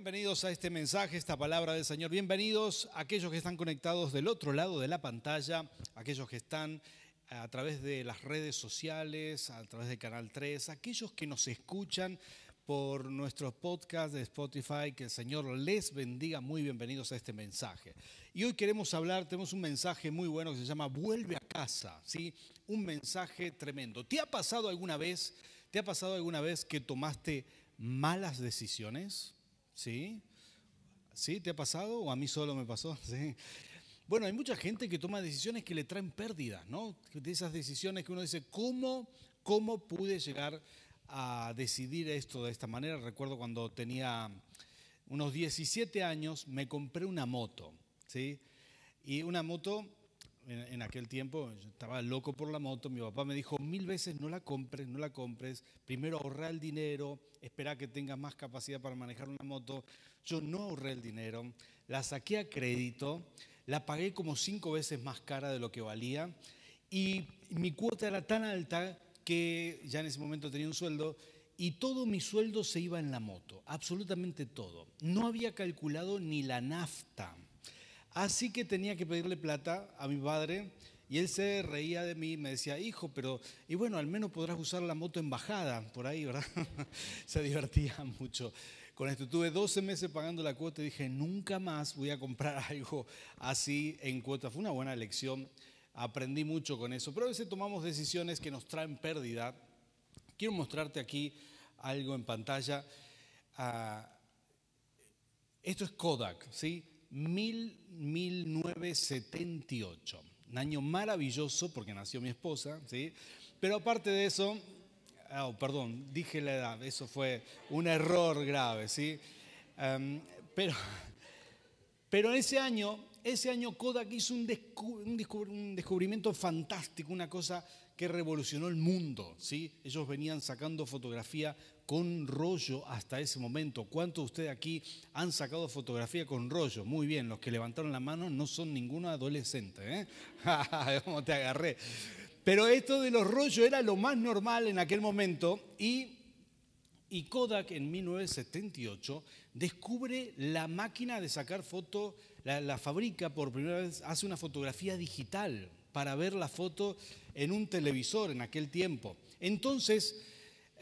Bienvenidos a este mensaje, esta palabra del Señor. Bienvenidos a aquellos que están conectados del otro lado de la pantalla, aquellos que están a través de las redes sociales, a través de Canal 3, aquellos que nos escuchan por nuestros podcasts de Spotify, que el Señor les bendiga, muy bienvenidos a este mensaje. Y hoy queremos hablar, tenemos un mensaje muy bueno que se llama Vuelve a casa, ¿sí? Un mensaje tremendo. ¿Te ha pasado alguna vez, te ha pasado alguna vez que tomaste malas decisiones? ¿Sí? ¿Sí? ¿Te ha pasado o a mí solo me pasó? Sí. Bueno, hay mucha gente que toma decisiones que le traen pérdidas, ¿no? De esas decisiones que uno dice, ¿cómo, cómo pude llegar a decidir esto de esta manera? Recuerdo cuando tenía unos 17 años, me compré una moto, ¿sí? Y una moto en, aquel tiempo, estaba loco por la moto, mi papá me dijo mil veces no la compres, no la compres, primero ahorrar el dinero, espera que tengas más capacidad para manejar una moto. Yo no ahorré el dinero, la saqué a crédito, la pagué como cinco veces más cara de lo que valía y mi cuota era tan alta que ya en ese momento tenía un sueldo y todo mi sueldo se iba en la moto, absolutamente todo. No había calculado ni la nafta. Así que tenía que pedirle plata a mi padre y él se reía de mí, me decía, hijo, pero, y bueno, al menos podrás usar la moto en bajada, por ahí, ¿verdad? se divertía mucho. Con esto tuve 12 meses pagando la cuota y dije, nunca más voy a comprar algo así en cuota. Fue una buena lección, aprendí mucho con eso, pero a veces tomamos decisiones que nos traen pérdida. Quiero mostrarte aquí algo en pantalla. Ah, esto es Kodak, ¿sí? 1978. Un año maravilloso porque nació mi esposa, ¿sí? Pero aparte de eso, oh, perdón, dije la edad, eso fue un error grave, ¿sí? Em, pero, pero ese año, ese año Kodak hizo un descubrimiento fantástico, una cosa que revolucionó el mundo, ¿sí? Ellos venían sacando fotografía con rollo hasta ese momento. ¿Cuántos de ustedes aquí han sacado fotografía con rollo? Muy bien, los que levantaron la mano no son ninguno adolescente. ¿eh? ¿Cómo te agarré? Pero esto de los rollos era lo más normal en aquel momento y, Kodak en 1978 descubre la máquina de sacar foto, la, la fabrica por primera vez, hace una fotografía digital para ver la foto en un televisor en aquel tiempo. Entonces,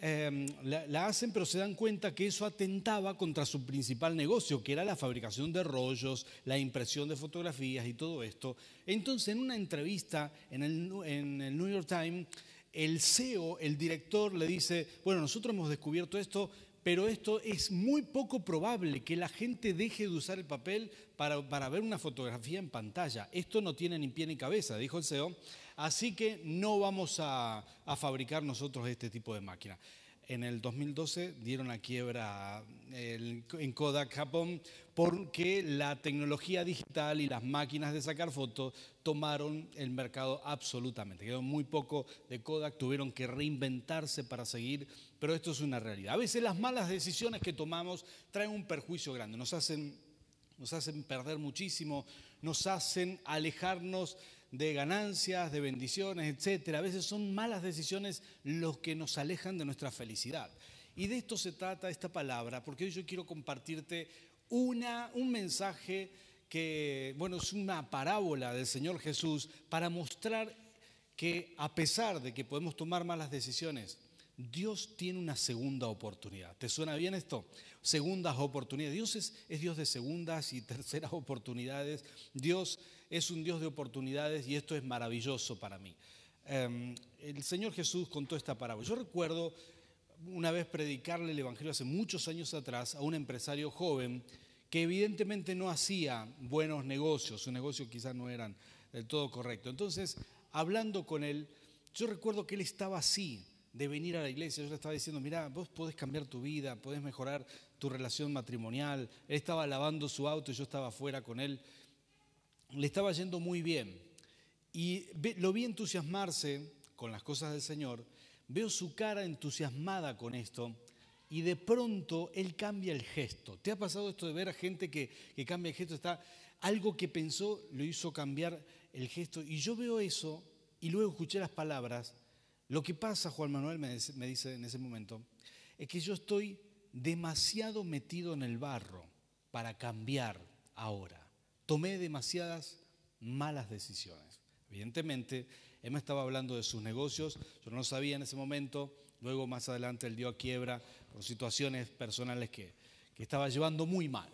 Em, la, hacen, pero se dan cuenta que eso atentaba contra su principal negocio, que era la fabricación de rollos, la impresión de fotografías y todo esto. Entonces, en una entrevista en el, en el New York Times, el CEO, el director, le dice, bueno, nosotros hemos descubierto esto, pero esto es muy poco probable que la gente deje de usar el papel para, para ver una fotografía en pantalla. Esto no tiene ni pie ni cabeza, dijo el CEO. Así que no vamos a, fabricar nosotros este tipo de máquina. En el 2012 dieron la quiebra en Kodak Japón porque la tecnología digital y las máquinas de sacar fotos tomaron el mercado absolutamente. Quedó muy poco de Kodak, tuvieron que reinventarse para seguir, pero esto es una realidad. A veces las malas decisiones que tomamos traen un perjuicio grande, nos hacen, nos hacen perder muchísimo, nos hacen alejarnos de ganancias, de bendiciones, etc. A veces son malas decisiones los que nos alejan de nuestra felicidad. Y de esto se trata esta palabra, porque hoy yo quiero compartirte una, un mensaje que, bueno, es una parábola del Señor Jesús para mostrar que a pesar de que podemos tomar malas decisiones, Dios tiene una segunda oportunidad. ¿Te suena bien esto? Segundas oportunidades. Dios es, es, Dios de segundas y terceras oportunidades. Dios es un Dios de oportunidades y esto es maravilloso para mí. Em, el Señor Jesús contó esta parábola. Yo recuerdo una vez predicarle el Evangelio hace muchos años atrás a un empresario joven que evidentemente no hacía buenos negocios, sus negocios quizás no eran del todo correctos. Entonces, hablando con él, yo recuerdo que él estaba así, de venir a la iglesia. Yo le estaba diciendo, mira, vos podés cambiar tu vida, podés mejorar tu relación matrimonial. Él estaba lavando su auto y yo estaba afuera con él. Le estaba yendo muy bien. Y lo vi entusiasmarse con las cosas del Señor. Veo su cara entusiasmada con esto. Y de pronto él cambia el gesto. ¿Te ha pasado esto de ver a gente que, cambia el gesto? Está algo que pensó lo hizo cambiar el gesto. Y yo veo eso y luego escuché las palabras lo que pasa, Juan Manuel me dice, en ese momento, es que yo estoy demasiado metido en el barro para cambiar ahora. Tomé demasiadas malas decisiones. Evidentemente, me estaba hablando de sus negocios, yo no sabía en ese momento, luego más adelante él dio a quiebra por situaciones personales que, que estaba llevando muy mal.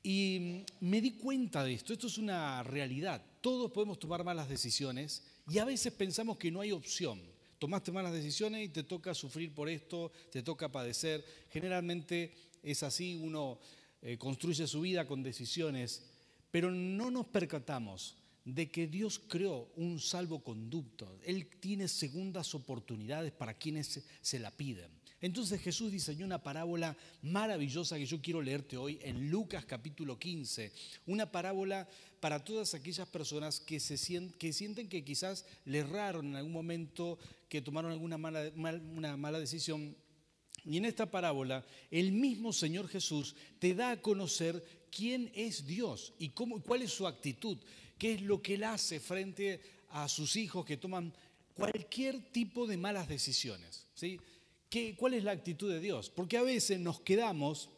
Y me di cuenta de esto, esto es una realidad, todos podemos tomar malas decisiones y a veces pensamos que no hay opción. Tomaste malas decisiones y te toca sufrir por esto, te toca padecer. Generalmente es así, uno eh, construye su vida con decisiones, pero no nos percatamos de que Dios creó un salvoconducto. Él tiene segundas oportunidades para quienes se la piden. Entonces Jesús diseñó una parábola maravillosa que yo quiero leerte hoy en Lucas capítulo 15. Una parábola para todas aquellas personas que, se sienten, que quizás le erraron en algún momento, que tomaron alguna mala, una mala decisión. Y en esta parábola, el mismo Señor Jesús te da a conocer quién es Dios y cómo, cuál es su actitud, qué es lo que Él hace frente a sus hijos que toman cualquier tipo de malas decisiones. ¿sí? ¿Cuál es la actitud de Dios? Porque a veces nos quedamos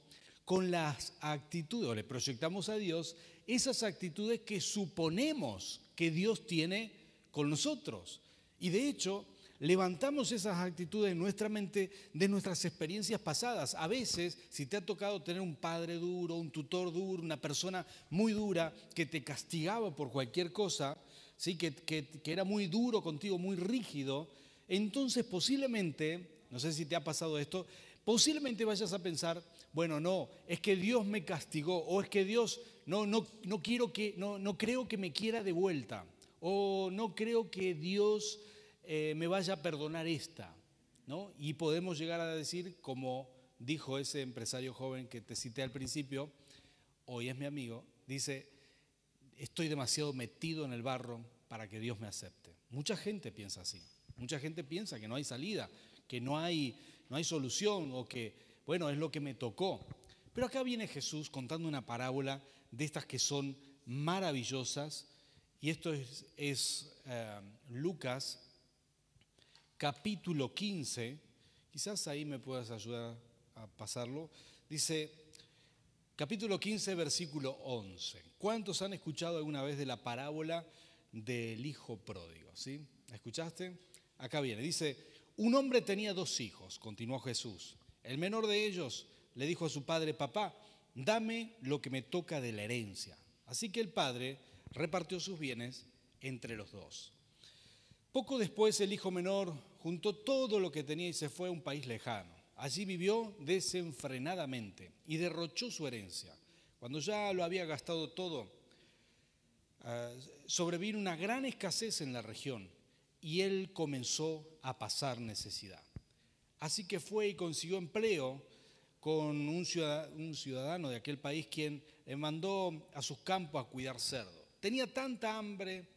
con las actitudes, o le proyectamos a Dios esas actitudes que suponemos que Dios tiene con nosotros. Y de hecho, levantamos esas actitudes en nuestra mente de nuestras experiencias pasadas. A veces, si te ha tocado tener un padre duro, un tutor duro, una persona muy dura que te castigaba por cualquier cosa, ¿sí? que, que era muy duro contigo, muy rígido, entonces posiblemente no sé si te ha pasado esto, posiblemente vayas a pensar, bueno, no, es que Dios me castigó, o es que Dios no, no, no quiero que, no, no creo que me quiera de vuelta, o no creo que Dios eh, me vaya a perdonar esta, ¿no? Y podemos llegar a decir, como dijo ese empresario joven que te cité al principio, hoy es mi amigo, dice, estoy demasiado metido en el barro para que Dios me acepte. Mucha gente piensa así, mucha gente piensa que no hay salida, que no hay, no hay solución o que, bueno, es lo que me tocó. Pero acá viene Jesús contando una parábola de estas que son maravillosas. Y esto es, eh, Lucas capítulo 15. Quizás ahí me puedas ayudar a pasarlo. Dice, capítulo 15, versículo 11. ¿Cuántos han escuchado alguna vez de la parábola del hijo pródigo? ¿Sí? ¿La escuchaste? Acá viene. Dice, un hombre tenía dos hijos, continuó Jesús. El menor de ellos le dijo a su padre, papá, dame lo que me toca de la herencia. Así que el padre repartió sus bienes entre los dos. Poco después el hijo menor juntó todo lo que tenía y se fue a un país lejano. Allí vivió desenfrenadamente y derrochó su herencia. Cuando ya lo había gastado todo, ah, sobrevino una gran escasez en la región y él comenzó a pasar necesidad. Así que fue y consiguió empleo con un ciudadano de aquel país quien le mandó a sus campos a cuidar cerdo. Tenía tanta hambre,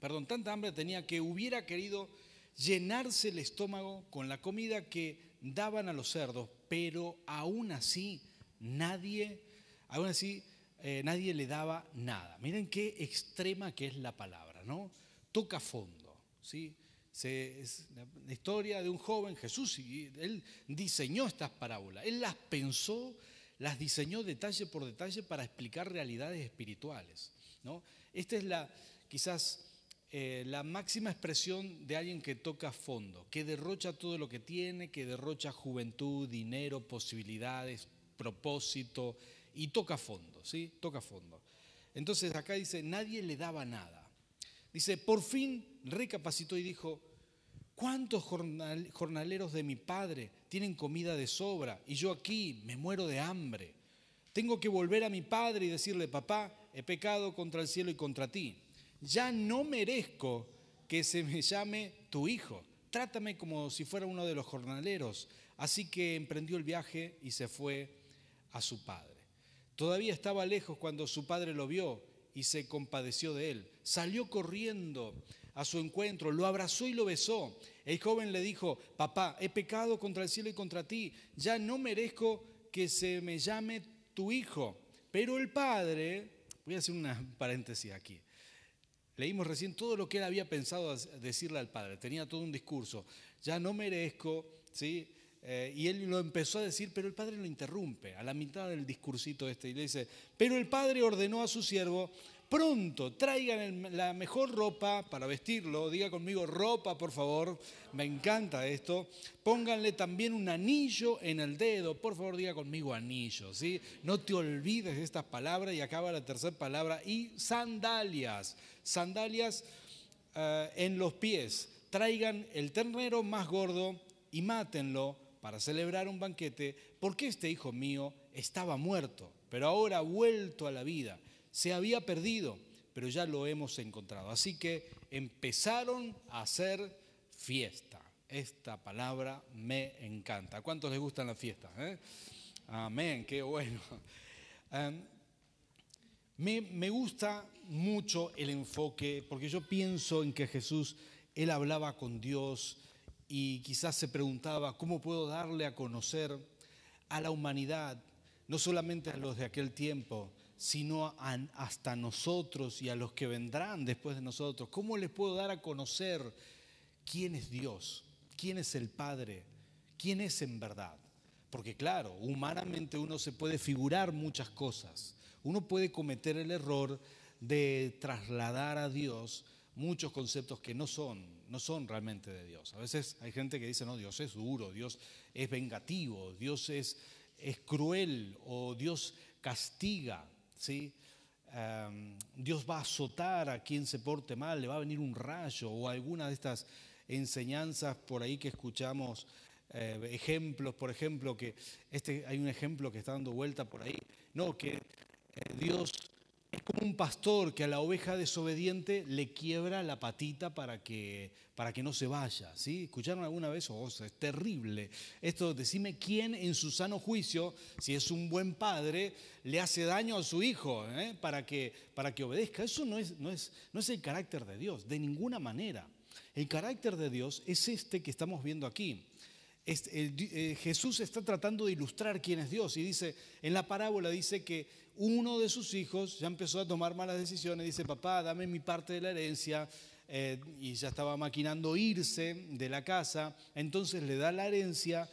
perdón, tanta hambre tenía que hubiera querido llenarse el estómago con la comida que daban a los cerdos, pero aún así nadie, aún así eh, nadie le daba nada. Miren qué extrema que es la palabra, ¿no? Toca fondo. ¿sí? es la historia de un joven, Jesús, y él diseñó estas parábolas, él las pensó, las diseñó detalle por detalle para explicar realidades espirituales. ¿no? Esta es la, quizás eh, la máxima expresión de alguien que toca fondo, que derrocha todo lo que tiene, que derrocha juventud, dinero, posibilidades, propósito, y toca fondo, ¿sí? Toca fondo. Entonces acá dice, nadie le daba nada. Dice, por fin recapacitó y dijo, ¿cuántos jornaleros de mi padre tienen comida de sobra y yo aquí me muero de hambre? Tengo que volver a mi padre y decirle, papá, he pecado contra el cielo y contra ti. Ya no merezco que se me llame tu hijo. Trátame como si fuera uno de los jornaleros. Así que emprendió el viaje y se fue a su padre. Todavía estaba lejos cuando su padre lo vio y se compadeció de él. Salió corriendo a su encuentro, lo abrazó y lo besó. El joven le dijo, papá, he pecado contra el cielo y contra ti, ya no merezco que se me llame tu hijo. Pero el padre, voy a hacer una paréntesis aquí, leímos recién todo lo que él había pensado decirle al padre, tenía todo un discurso, ya no merezco, ¿sí? Eh, y él lo empezó a decir, pero el padre lo interrumpe a la mitad del discursito este y le dice, pero el padre ordenó a su siervo, pronto traigan la mejor ropa para vestirlo, diga conmigo ropa por favor, me encanta esto, pónganle también un anillo en el dedo, por favor diga conmigo anillo, ¿sí? No te olvides de estas palabras. Y acaba la tercera palabra, y sandalias, sandalias eh, en los pies, traigan el ternero más gordo y mátenlo para celebrar un banquete, porque este hijo mío estaba muerto, pero ahora ha vuelto a la vida. Se había perdido, pero ya lo hemos encontrado. Así que empezaron a hacer fiesta. Esta palabra me encanta. ¿A cuántos les gustan las fiestas? Eh? Amén, qué bueno. Em, me, me gusta mucho el enfoque, porque yo pienso en que Jesús, Él hablaba con Dios, y quizás se preguntaba, ¿cómo puedo darle a conocer a la humanidad, no solamente a los de aquel tiempo, sino hasta nosotros y a los que vendrán después de nosotros? ¿Cómo les puedo dar a conocer quién es Dios, quién es el Padre, quién es en verdad? Porque claro, humanamente uno se puede figurar muchas cosas, uno puede cometer el error de trasladar a Dios muchos conceptos que no son no son realmente de Dios. A veces hay gente que dice, no, Dios es duro, Dios es vengativo, Dios es, es cruel o Dios castiga, ¿sí? Dios va a azotar a quien se porte mal, le va a venir un rayo o alguna de estas enseñanzas por ahí que escuchamos, eh, ejemplos, por ejemplo, que este, hay un ejemplo que está dando vuelta por ahí, no, que eh, Dios es como un pastor que a la oveja desobediente le quiebra la patita para que, para que no se vaya. ¿sí? ¿Escucharon alguna vez? Oh, es terrible. Esto, decime quién en su sano juicio, si es un buen padre, le hace daño a su hijo ¿eh? para, que, para que obedezca. Eso no es, no, es, no es el carácter de Dios, de ninguna manera. El carácter de Dios es este que estamos viendo aquí. Eh, Jesús está tratando de ilustrar quién es Dios. Y dice, en la parábola dice que uno de sus hijos ya empezó a tomar malas decisiones, dice, papá, dame mi parte de la herencia, eh, y ya estaba maquinando irse de la casa, entonces le da la herencia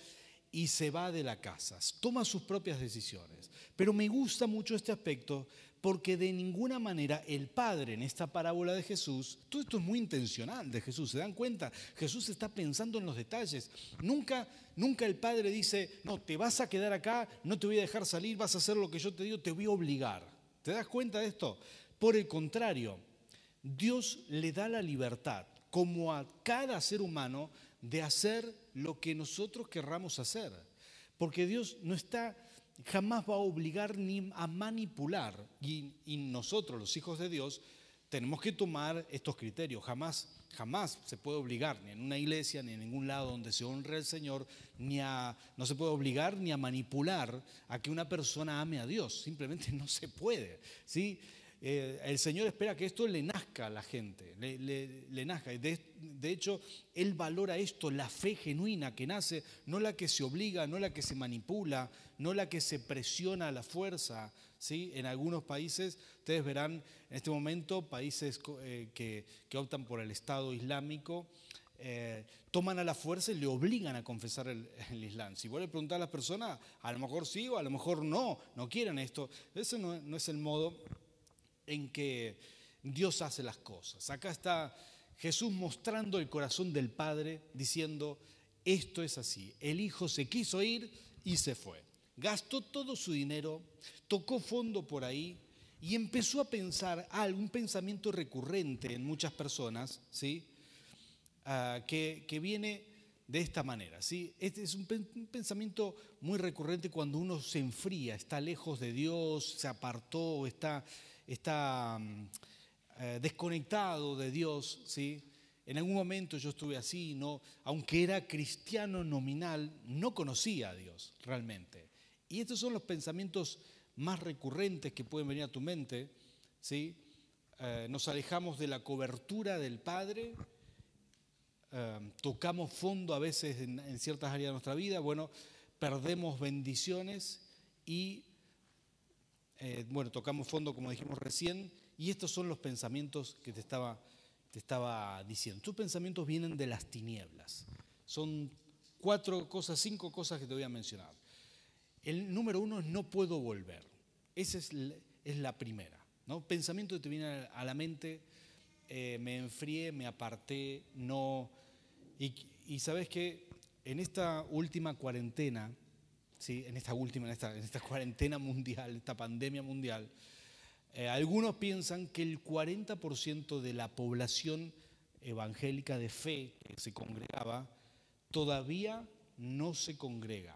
y se va de la casa, toma sus propias decisiones. Pero me gusta mucho este aspecto porque de ninguna manera el Padre en esta parábola de Jesús, todo esto es muy intencional de Jesús, ¿se dan cuenta? Jesús está pensando en los detalles. Nunca, nunca el Padre dice, no, te vas a quedar acá, no te voy a dejar salir, vas a hacer lo que yo te digo, te voy a obligar. ¿Te das cuenta de esto? Por el contrario, Dios le da la libertad, como a cada ser humano, de hacer lo que nosotros querramos hacer. Porque Dios no está jamás va a obligar ni a manipular. Y, nosotros, los hijos de Dios, tenemos que tomar estos criterios. Jamás, jamás se puede obligar, ni en una iglesia, ni en ningún lado donde se honre al Señor, ni a, no se puede obligar ni a manipular a que una persona ame a Dios. Simplemente no se puede. ¿sí? Eh, el Señor espera que esto le nazca a la gente, le, nazca. De, de, hecho, Él valora esto, la fe genuina que nace, no la que se obliga, no la que se manipula, no la que se presiona a la fuerza. ¿sí? En algunos países, ustedes verán en este momento, países eh, que, optan por el Estado Islámico, eh, toman a la fuerza y le obligan a confesar el, Islam. Si vuelve a preguntar a las personas, a lo mejor sí o a lo mejor no, no quieren esto. Ese no es el modo en que Dios hace las cosas. Acá está Jesús mostrando el corazón del Padre diciendo, esto es así. El Hijo se quiso ir y se fue. Gastó todo su dinero, tocó fondo por ahí y empezó a pensar algún un pensamiento recurrente en muchas personas, ¿sí? Ah, que, viene de esta manera. ¿sí? Este es un, pensamiento muy recurrente cuando uno se enfría, está lejos de Dios, se apartó, está está mm, eh, desconectado de Dios, ¿sí? En algún momento yo estuve así, no, aunque era cristiano nominal, no conocía a Dios realmente. Y estos son los pensamientos más recurrentes que pueden venir a tu mente, ¿sí? Eh, nos alejamos de la cobertura del Padre, eh, tocamos fondo a veces en, en ciertas áreas de nuestra vida, bueno, perdemos bendiciones y eh, bueno, tocamos fondo como dijimos recién, y estos son los pensamientos que te estaba, te estaba diciendo. Tus pensamientos vienen de las tinieblas. Son cuatro cosas, cinco cosas que te voy a mencionar. El número uno es no puedo volver. Esa es, la primera. ¿no? Pensamiento que te viene a la mente, eh, me enfrié, me aparté, no... Y, sabes que en esta última cuarentena, ¿sí? en esta última, en esta, en esta cuarentena mundial, esta pandemia mundial, eh, algunos piensan que el 40% de la población evangélica de fe que se congregaba todavía no se congrega.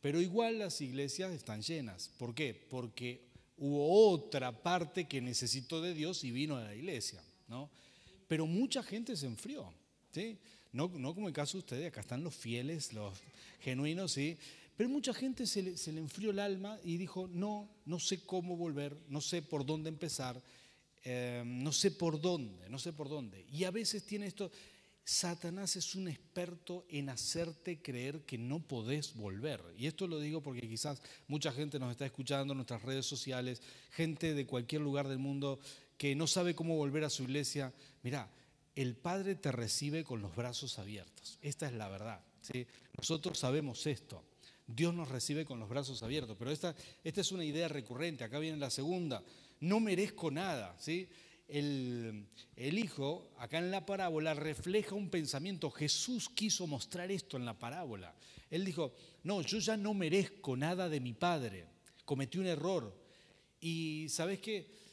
Pero igual las iglesias están llenas. ¿Por qué? Porque hubo otra parte que necesitó de Dios y vino a la iglesia. ¿no? Pero mucha gente se enfrió. ¿sí? No, no como el caso de ustedes, acá están los fieles, los genuinos, ¿sí? Pero mucha gente se le, se le, enfrió el alma y dijo, no, no sé cómo volver, no sé por dónde empezar, eh, no sé por dónde, no sé por dónde. Y a veces tiene esto, Satanás es un experto en hacerte creer que no podés volver. Y esto lo digo porque quizás mucha gente nos está escuchando en nuestras redes sociales, gente de cualquier lugar del mundo que no sabe cómo volver a su iglesia. Mira, el Padre te recibe con los brazos abiertos. Esta es la verdad. ¿sí? Nosotros sabemos esto. Dios nos recibe con los brazos abiertos. Pero esta, esta es una idea recurrente. Acá viene la segunda. No merezco nada. ¿sí? El, el, Hijo, acá en la parábola, refleja un pensamiento. Jesús quiso mostrar esto en la parábola. Él dijo, no, yo ya no merezco nada de mi Padre. Cometí un error. Y sabes qué?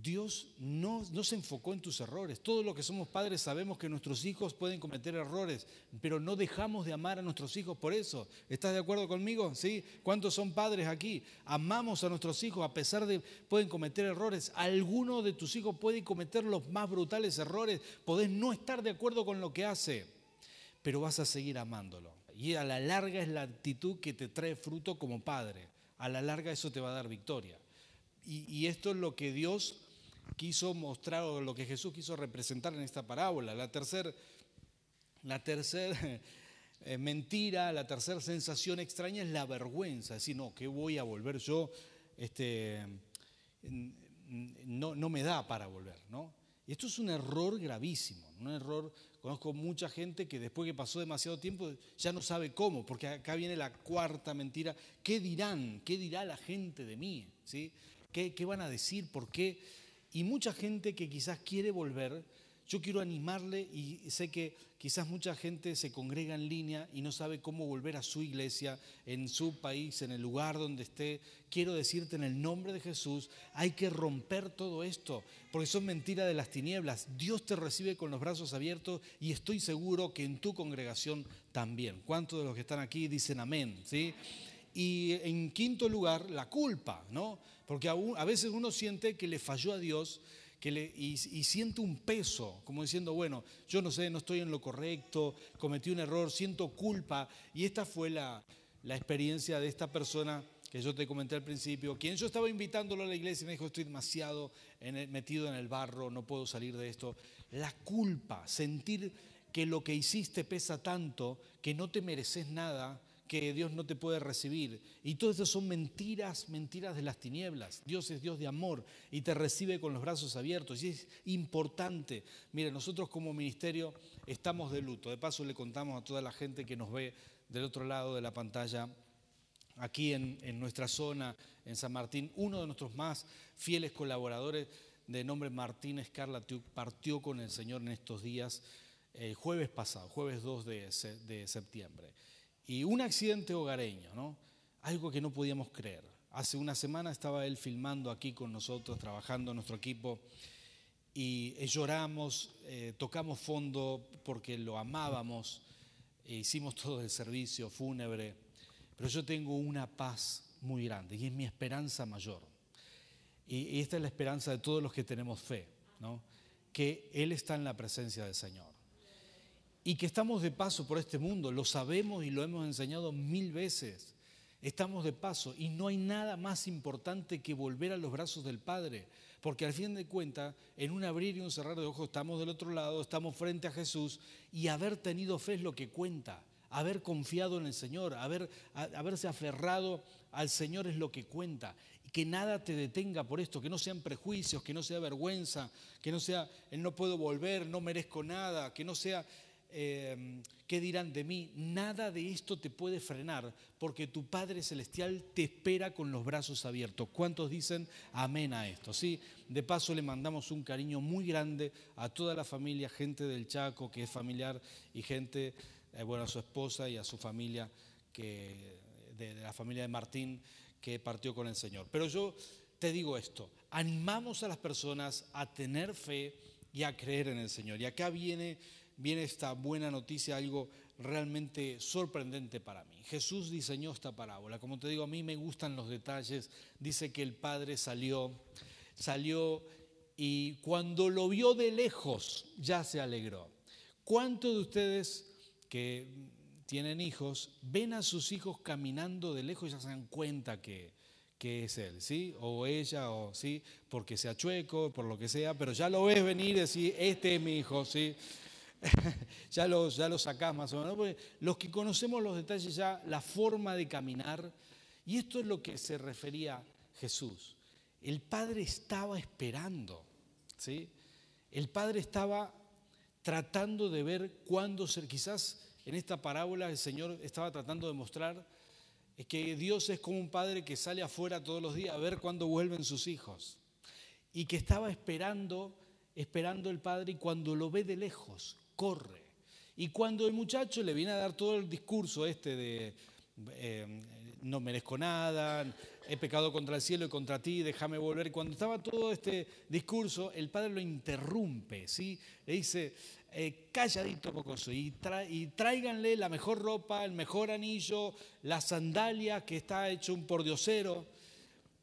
Dios no, se enfocó en tus errores. Todos los que somos padres sabemos que nuestros hijos pueden cometer errores, pero no dejamos de amar a nuestros hijos por eso. ¿Estás de acuerdo conmigo? ¿Sí? ¿Cuántos son padres aquí? Amamos a nuestros hijos a pesar de pueden cometer errores. Alguno de tus hijos puede cometer los más brutales errores. Podés no estar de acuerdo con lo que hace, pero vas a seguir amándolo. Y a la larga es la actitud que te trae fruto como padre. A la larga eso te va a dar victoria. Y, esto es lo que Dios quiso mostrar lo que Jesús quiso representar en esta parábola. La tercera la tercer, eh, mentira, la tercera sensación extraña es la vergüenza. Es decir, no, ¿qué voy a volver yo? Este, no, no me da para volver. ¿no? Y esto es un error gravísimo, un error, conozco mucha gente que después que pasó demasiado tiempo ya no sabe cómo, porque acá viene la cuarta mentira, ¿qué dirán? ¿Qué dirá la gente de mí? ¿Sí? ¿Qué, van a decir? ¿Por qué? Y mucha gente que quizás quiere volver, yo quiero animarle y sé que quizás mucha gente se congrega en línea y no sabe cómo volver a su iglesia, en su país, en el lugar donde esté. Quiero decirte en el nombre de Jesús, hay que romper todo esto, porque son mentiras de las tinieblas. Dios te recibe con los brazos abiertos y estoy seguro que en tu congregación también. ¿Cuántos de los que están aquí dicen amén? ¿Sí? Y en quinto lugar, la culpa, ¿no? Porque a, veces uno siente que le falló a Dios que le, y, siente un peso, como diciendo, bueno, yo no sé, no estoy en lo correcto, cometí un error, siento culpa. Y esta fue la, experiencia de esta persona que yo te comenté al principio, quien yo estaba invitándolo a la iglesia y me dijo, estoy demasiado metido en el barro, no puedo salir de esto. La culpa, sentir que lo que hiciste pesa tanto, que no te mereces nada, que Dios no te puede recibir. Y todo eso son mentiras, mentiras de las tinieblas. Dios es Dios de amor y te recibe con los brazos abiertos. Y es importante. Mire, nosotros como ministerio estamos de luto. De paso le contamos a toda la gente que nos ve del otro lado de la pantalla, aquí en, nuestra zona, en San Martín, uno de nuestros más fieles colaboradores de nombre Martín Escarlatiuk partió con el Señor en estos días, el jueves pasado, jueves 2 de septiembre. Y un accidente hogareño, ¿no? Algo que no podíamos creer. Hace una semana estaba él filmando aquí con nosotros, trabajando nuestro equipo, y eh, lloramos, eh, tocamos fondo porque lo amábamos, e hicimos todo el servicio fúnebre, pero yo tengo una paz muy grande y es mi esperanza mayor. Y esta es la esperanza de todos los que tenemos fe, ¿no? que Él está en la presencia del Señor y que estamos de paso por este mundo, lo sabemos y lo hemos enseñado mil veces. Estamos de paso y no hay nada más importante que volver a los brazos del Padre, porque al fin de cuentas, en un abrir y un cerrar de ojos, estamos del otro lado, estamos frente a Jesús y haber tenido fe es lo que cuenta, haber confiado en el Señor, haber, haberse aferrado al Señor es lo que cuenta. Y que nada te detenga por esto, que no sean prejuicios, que no sea vergüenza, que no sea el no puedo volver, no merezco nada, que no sea eh, ¿qué dirán de mí? Nada de esto te puede frenar, porque tu Padre Celestial te espera con los brazos abiertos. ¿Cuántos dicen amén a esto? ¿Sí? De paso le mandamos un cariño muy grande a toda la familia, gente del Chaco, que es familiar, y gente, eh, bueno, a su esposa y a su familia, que, de la familia de Martín, que partió con el Señor. Pero yo te digo esto, animamos a las personas a tener fe y a creer en el Señor. Y acá viene viene esta buena noticia, algo realmente sorprendente para mí. Jesús diseñó esta parábola. Como te digo, a mí me gustan los detalles. Dice que el Padre salió, salió y cuando lo vio de lejos ya se alegró. ¿Cuántos de ustedes que tienen hijos ven a sus hijos caminando de lejos y ya se dan cuenta que, que es él, ¿sí? O ella, o sí, porque sea chueco, por lo que sea, pero ya lo ves venir y decir, este es mi hijo, ¿sí? ya lo ya lo sacás más o menos. Porque los que conocemos los detalles ya, la forma de caminar, y esto es lo que se refería Jesús. El Padre estaba esperando, ¿sí? El Padre estaba tratando de ver cuándo ser, quizás en esta parábola el Señor estaba tratando de mostrar que Dios es como un padre que sale afuera todos los días a ver cuándo vuelven sus hijos y que estaba esperando, esperando el Padre y cuando lo ve de lejos, corre. Y cuando el muchacho le viene a dar todo el discurso este de eh, no merezco nada, he pecado contra el cielo y contra ti, déjame volver. Cuando estaba todo este discurso, el padre lo interrumpe, ¿sí? Le dice, eh, calladito pocoso, y, y tráiganle la mejor ropa, el mejor anillo, la sandalia que está hecho un pordiosero.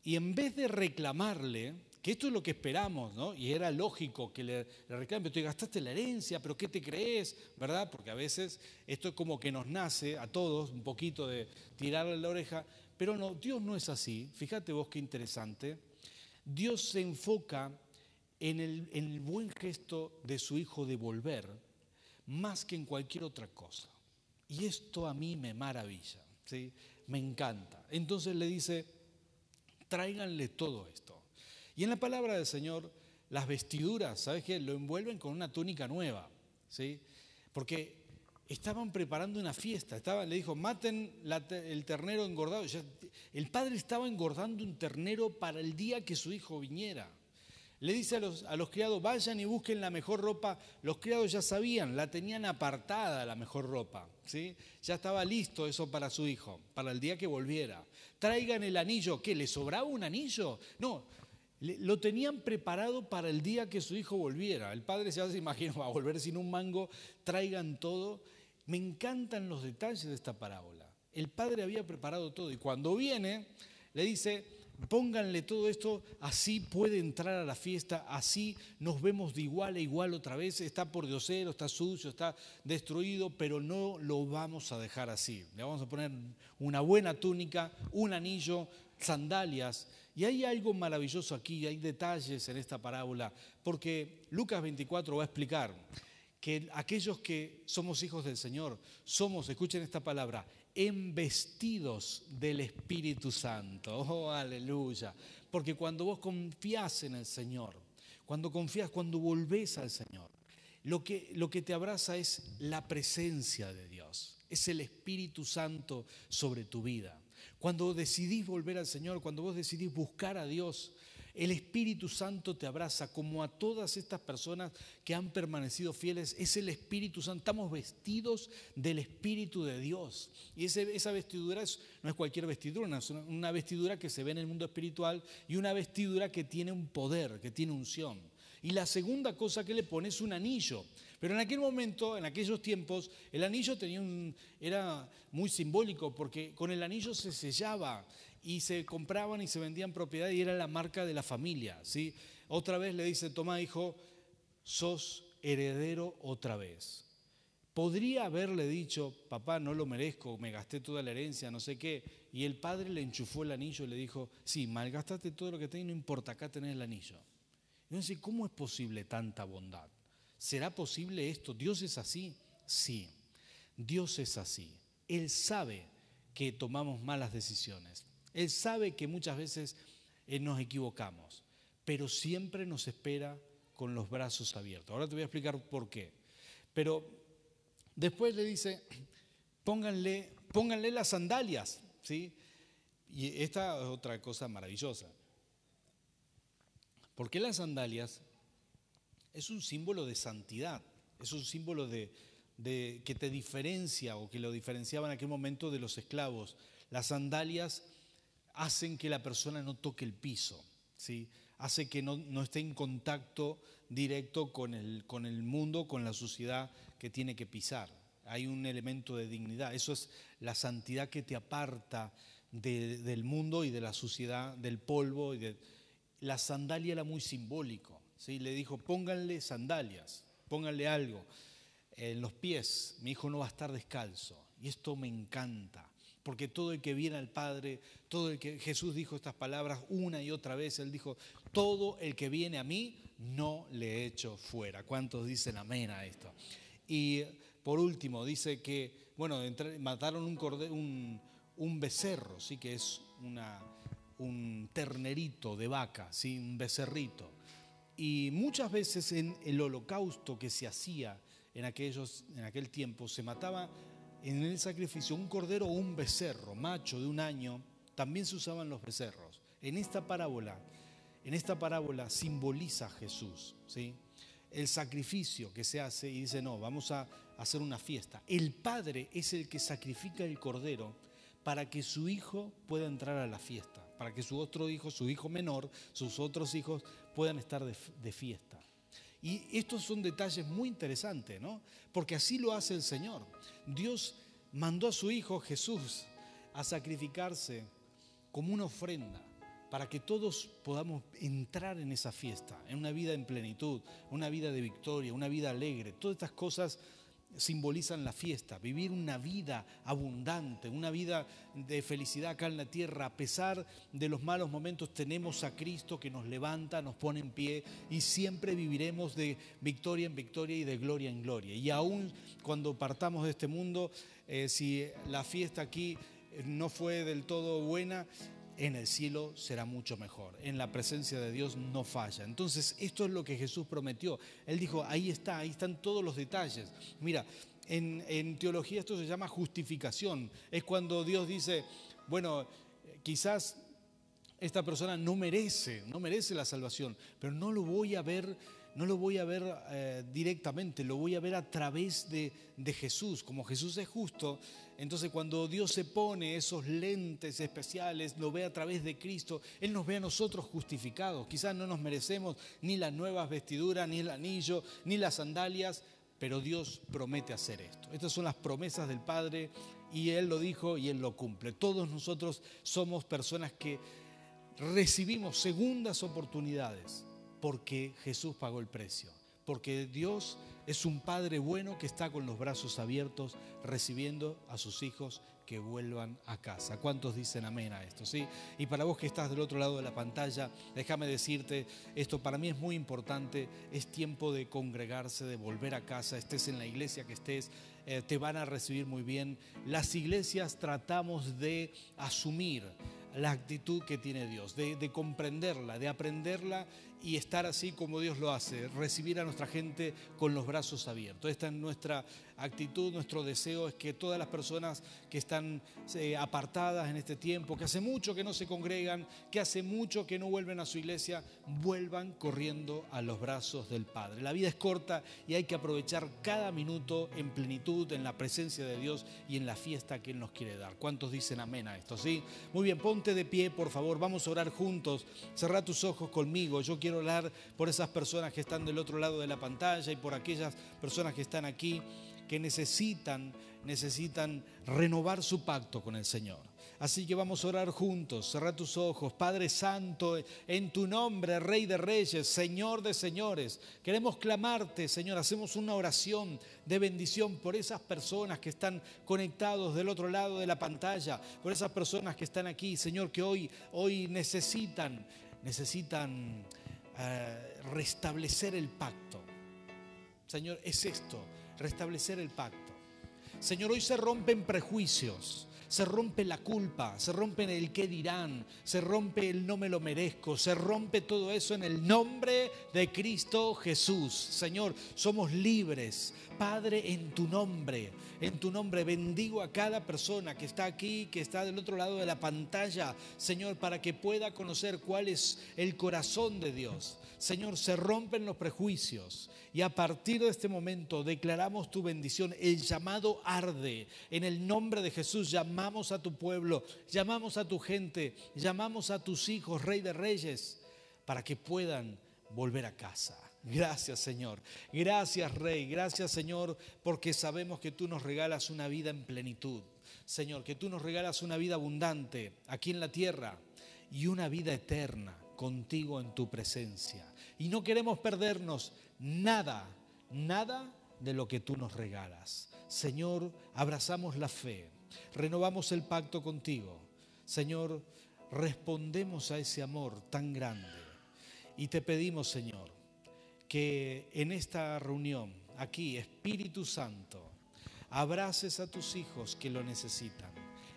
Y en vez de reclamarle, que esto es lo que esperamos, ¿no? Y era lógico que le, le reclamen, pero gastaste la herencia, pero ¿qué te crees? ¿Verdad? Porque a veces esto es como que nos nace a todos un poquito de tirarle la oreja, pero no, Dios no es así. Fíjate vos qué interesante. Dios se enfoca en el, en el buen gesto de su hijo de volver, más que en cualquier otra cosa. Y esto a mí me maravilla, ¿sí? Me encanta. Entonces le dice, tráiganle todo esto. Y en la palabra del Señor, las vestiduras, ¿sabes qué? Lo envuelven con una túnica nueva, ¿sí? Porque estaban preparando una fiesta, estaba, le dijo, maten el ternero engordado. el padre estaba engordando un ternero para el día que su hijo viniera. Le dice a los, a los, criados, vayan y busquen la mejor ropa. Los criados ya sabían, la tenían apartada la mejor ropa. ¿sí? Ya estaba listo eso para su hijo, para el día que volviera. Traigan el anillo. ¿Qué? ¿Le sobraba un anillo? No, lo tenían preparado para el día que su hijo volviera. El padre se imagina, va a volver sin un mango, traigan todo. Me encantan los detalles de esta parábola. El padre había preparado todo y cuando viene le dice, pónganle todo esto, así puede entrar a la fiesta, así nos vemos de igual a igual otra vez, está por diosero, está sucio, está destruido, pero no lo vamos a dejar así. Le vamos a poner una buena túnica, un anillo, sandalias y hay algo maravilloso aquí, hay detalles en esta parábola, porque Lucas 24 va a explicar que aquellos que somos hijos del Señor, somos, escuchen esta palabra, embestidos del Espíritu Santo. Oh, aleluya. Porque cuando vos confías en el Señor, cuando confías, cuando volvés al Señor, lo que, lo que te abraza es la presencia de Dios, es el Espíritu Santo sobre tu vida. Cuando decidís volver al Señor, cuando vos decidís buscar a Dios, el Espíritu Santo te abraza como a todas estas personas que han permanecido fieles. Es el Espíritu Santo. Estamos vestidos del Espíritu de Dios. Y esa vestidura no es cualquier vestidura, es una vestidura que se ve en el mundo espiritual y una vestidura que tiene un poder, que tiene unción. Y la segunda cosa que le pone es un anillo. Pero en aquel momento, en aquellos tiempos, el anillo tenía un, era muy simbólico porque con el anillo se sellaba y se compraban y se vendían propiedades y era la marca de la familia. ¿sí? Otra vez le dice, toma hijo, sos heredero otra vez. Podría haberle dicho, papá, no lo merezco, me gasté toda la herencia, no sé qué. Y el padre le enchufó el anillo y le dijo, sí, malgastaste todo lo que tenés, no importa, acá tenés el anillo. Y ¿cómo es posible tanta bondad? ¿Será posible esto? ¿Dios es así? Sí, Dios es así. Él sabe que tomamos malas decisiones. Él sabe que muchas veces eh, nos equivocamos, pero siempre nos espera con los brazos abiertos. Ahora te voy a explicar por qué. Pero Después le dice, pónganle, pónganle las sandalias, ¿sí? Y esta es otra cosa maravillosa. Porque las sandalias es un símbolo de santidad, es un símbolo de, que te diferencia o que lo diferenciaba en aquel momento de los esclavos. Las sandalias hacen que la persona no toque el piso, ¿sí? hace que no, esté en contacto directo con el, mundo, con la sociedad que tiene que pisar. Hay un elemento de dignidad. Eso es la santidad que te aparta del mundo y de la suciedad, del polvo. Y de... La sandalia era muy simbólico. ¿Sí? Le dijo, pónganle sandalias, pónganle algo en los pies. Mi hijo no va a estar descalzo. Y esto me encanta. Porque todo el que viene al Padre, todo el que Jesús dijo estas palabras una y otra vez, Él dijo, todo el que viene a mí, no le echo fuera. ¿Cuántos dicen amén a esto? Y por último, dice que, bueno, mataron un, becerro, sí que es un ternerito de vaca, ¿sí? un becerrito. Y muchas veces en el holocausto que se hacía en, aquellos, en aquel tiempo se mataba en el sacrificio un cordero o un becerro, macho de un año, también se usaban los becerros. En esta parábola, en esta parábola simboliza Jesús, ¿sí? El sacrificio que se hace y dice, no, vamos a hacer una fiesta. El padre es el que sacrifica el cordero para que su hijo pueda entrar a la fiesta, para que su otro hijo, su hijo menor, sus otros hijos puedan estar de, fiesta. Y estos son detalles muy interesantes, ¿no? Porque así lo hace el Señor. Dios mandó a su Hijo Jesús a sacrificarse como una ofrenda para que todos podamos entrar en esa fiesta, en una vida en plenitud, una vida de victoria, una vida alegre. Todas estas cosas simbolizan la fiesta, vivir una vida abundante, una vida de felicidad acá en la tierra. A pesar de los malos momentos tenemos a Cristo que nos levanta, nos pone en pie y siempre viviremos de victoria en victoria y de gloria en gloria. Y aún cuando partamos de este mundo, eh, si la fiesta aquí no fue del todo buena, en el cielo será mucho mejor. En la presencia de Dios no falla. Entonces, esto es lo que Jesús prometió. Él dijo, ahí está, ahí están todos los detalles. Mira, en, teología esto se llama justificación. Es cuando Dios dice, bueno, quizás esta persona no merece, no merece la salvación, pero no lo voy a ver no lo voy a ver eh, directamente, lo voy a ver a través de, de, Jesús. Como Jesús es justo, entonces cuando Dios se pone esos lentes especiales, lo ve a través de Cristo, Él nos ve a nosotros justificados. Quizás no nos merecemos ni las nuevas vestiduras, ni el anillo, ni las sandalias, pero Dios promete hacer esto. Estas son las promesas del Padre y Él lo dijo y Él lo cumple. Todos nosotros somos personas que recibimos segundas oportunidades porque Jesús pagó el precio, porque Dios es un Padre bueno que está con los brazos abiertos recibiendo a sus hijos que vuelvan a casa. ¿Cuántos dicen amén a esto? ¿sí? Y para vos que estás del otro lado de la pantalla, déjame decirte, esto para mí es muy importante, es tiempo de congregarse, de volver a casa, estés en la iglesia que estés, eh, te van a recibir muy bien. Las iglesias tratamos de asumir la actitud que tiene Dios, de, de comprenderla, de aprenderla y estar así como Dios lo hace, recibir a nuestra gente con los brazos abiertos. Esta es nuestra actitud, nuestro deseo es que todas las personas que están eh, apartadas en este tiempo, que hace mucho que no se congregan, que hace mucho que no vuelven a su iglesia, vuelvan corriendo a los brazos del Padre. La vida es corta y hay que aprovechar cada minuto en plenitud, en la presencia de Dios y en la fiesta que Él nos quiere dar. ¿Cuántos dicen amén a esto? ¿Sí? Muy bien, ponte de pie, por favor, vamos a orar juntos. Cerra tus ojos conmigo. Yo quiero orar por esas personas que están del otro lado de la pantalla y por aquellas personas que están aquí que necesitan, necesitan renovar su pacto con el Señor. Así que vamos a orar juntos. Cerra tus ojos. Padre Santo, en tu nombre, Rey de Reyes, Señor de Señores, queremos clamarte, Señor. Hacemos una oración de bendición por esas personas que están conectados del otro lado de la pantalla, por esas personas que están aquí, Señor, que hoy, hoy necesitan, necesitan restablecer el pacto. Señor, es esto restablecer el pacto. Señor, hoy se rompen prejuicios, se rompe la culpa, se rompe el qué dirán, se rompe el no me lo merezco, se rompe todo eso en el nombre de Cristo Jesús. Señor, somos libres Padre, en tu nombre, en tu nombre bendigo a cada persona que está aquí, que está del otro lado de la pantalla, Señor, para que pueda conocer cuál es el corazón de Dios. Señor, se rompen los prejuicios y a partir de este momento declaramos tu bendición. El llamado arde. En el nombre de Jesús llamamos a tu pueblo, llamamos a tu gente, llamamos a tus hijos, Rey de Reyes, para que puedan volver a casa. Gracias Señor. Gracias Rey. Gracias Señor porque sabemos que tú nos regalas una vida en plenitud. Señor, que tú nos regalas una vida abundante aquí en la tierra y una vida eterna contigo en tu presencia. Y no queremos perdernos nada, nada de lo que tú nos regalas. Señor, abrazamos la fe, renovamos el pacto contigo. Señor, respondemos a ese amor tan grande. Y te pedimos, Señor, que en esta reunión, aquí, Espíritu Santo, abraces a tus hijos que lo necesitan.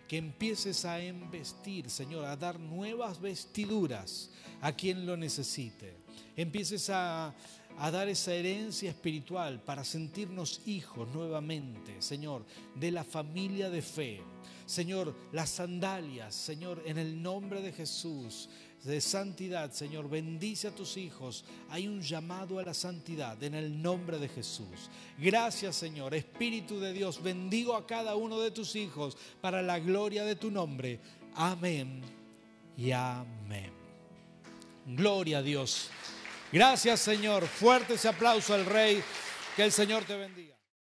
Que empieces a embestir, Señor, a dar nuevas vestiduras a quien lo necesite. Empieces a, a dar esa herencia espiritual para sentirnos hijos nuevamente, Señor, de la familia de fe. Señor, las sandalias, Señor, en el nombre de Jesús, de santidad, Señor, bendice a tus hijos. Hay un llamado a la santidad en el nombre de Jesús. Gracias, Señor. Espíritu de Dios, bendigo a cada uno de tus hijos para la gloria de tu nombre. Amén y amén. Gloria a Dios. Gracias, Señor. Fuerte ese aplauso al Rey. Que el Señor te bendiga.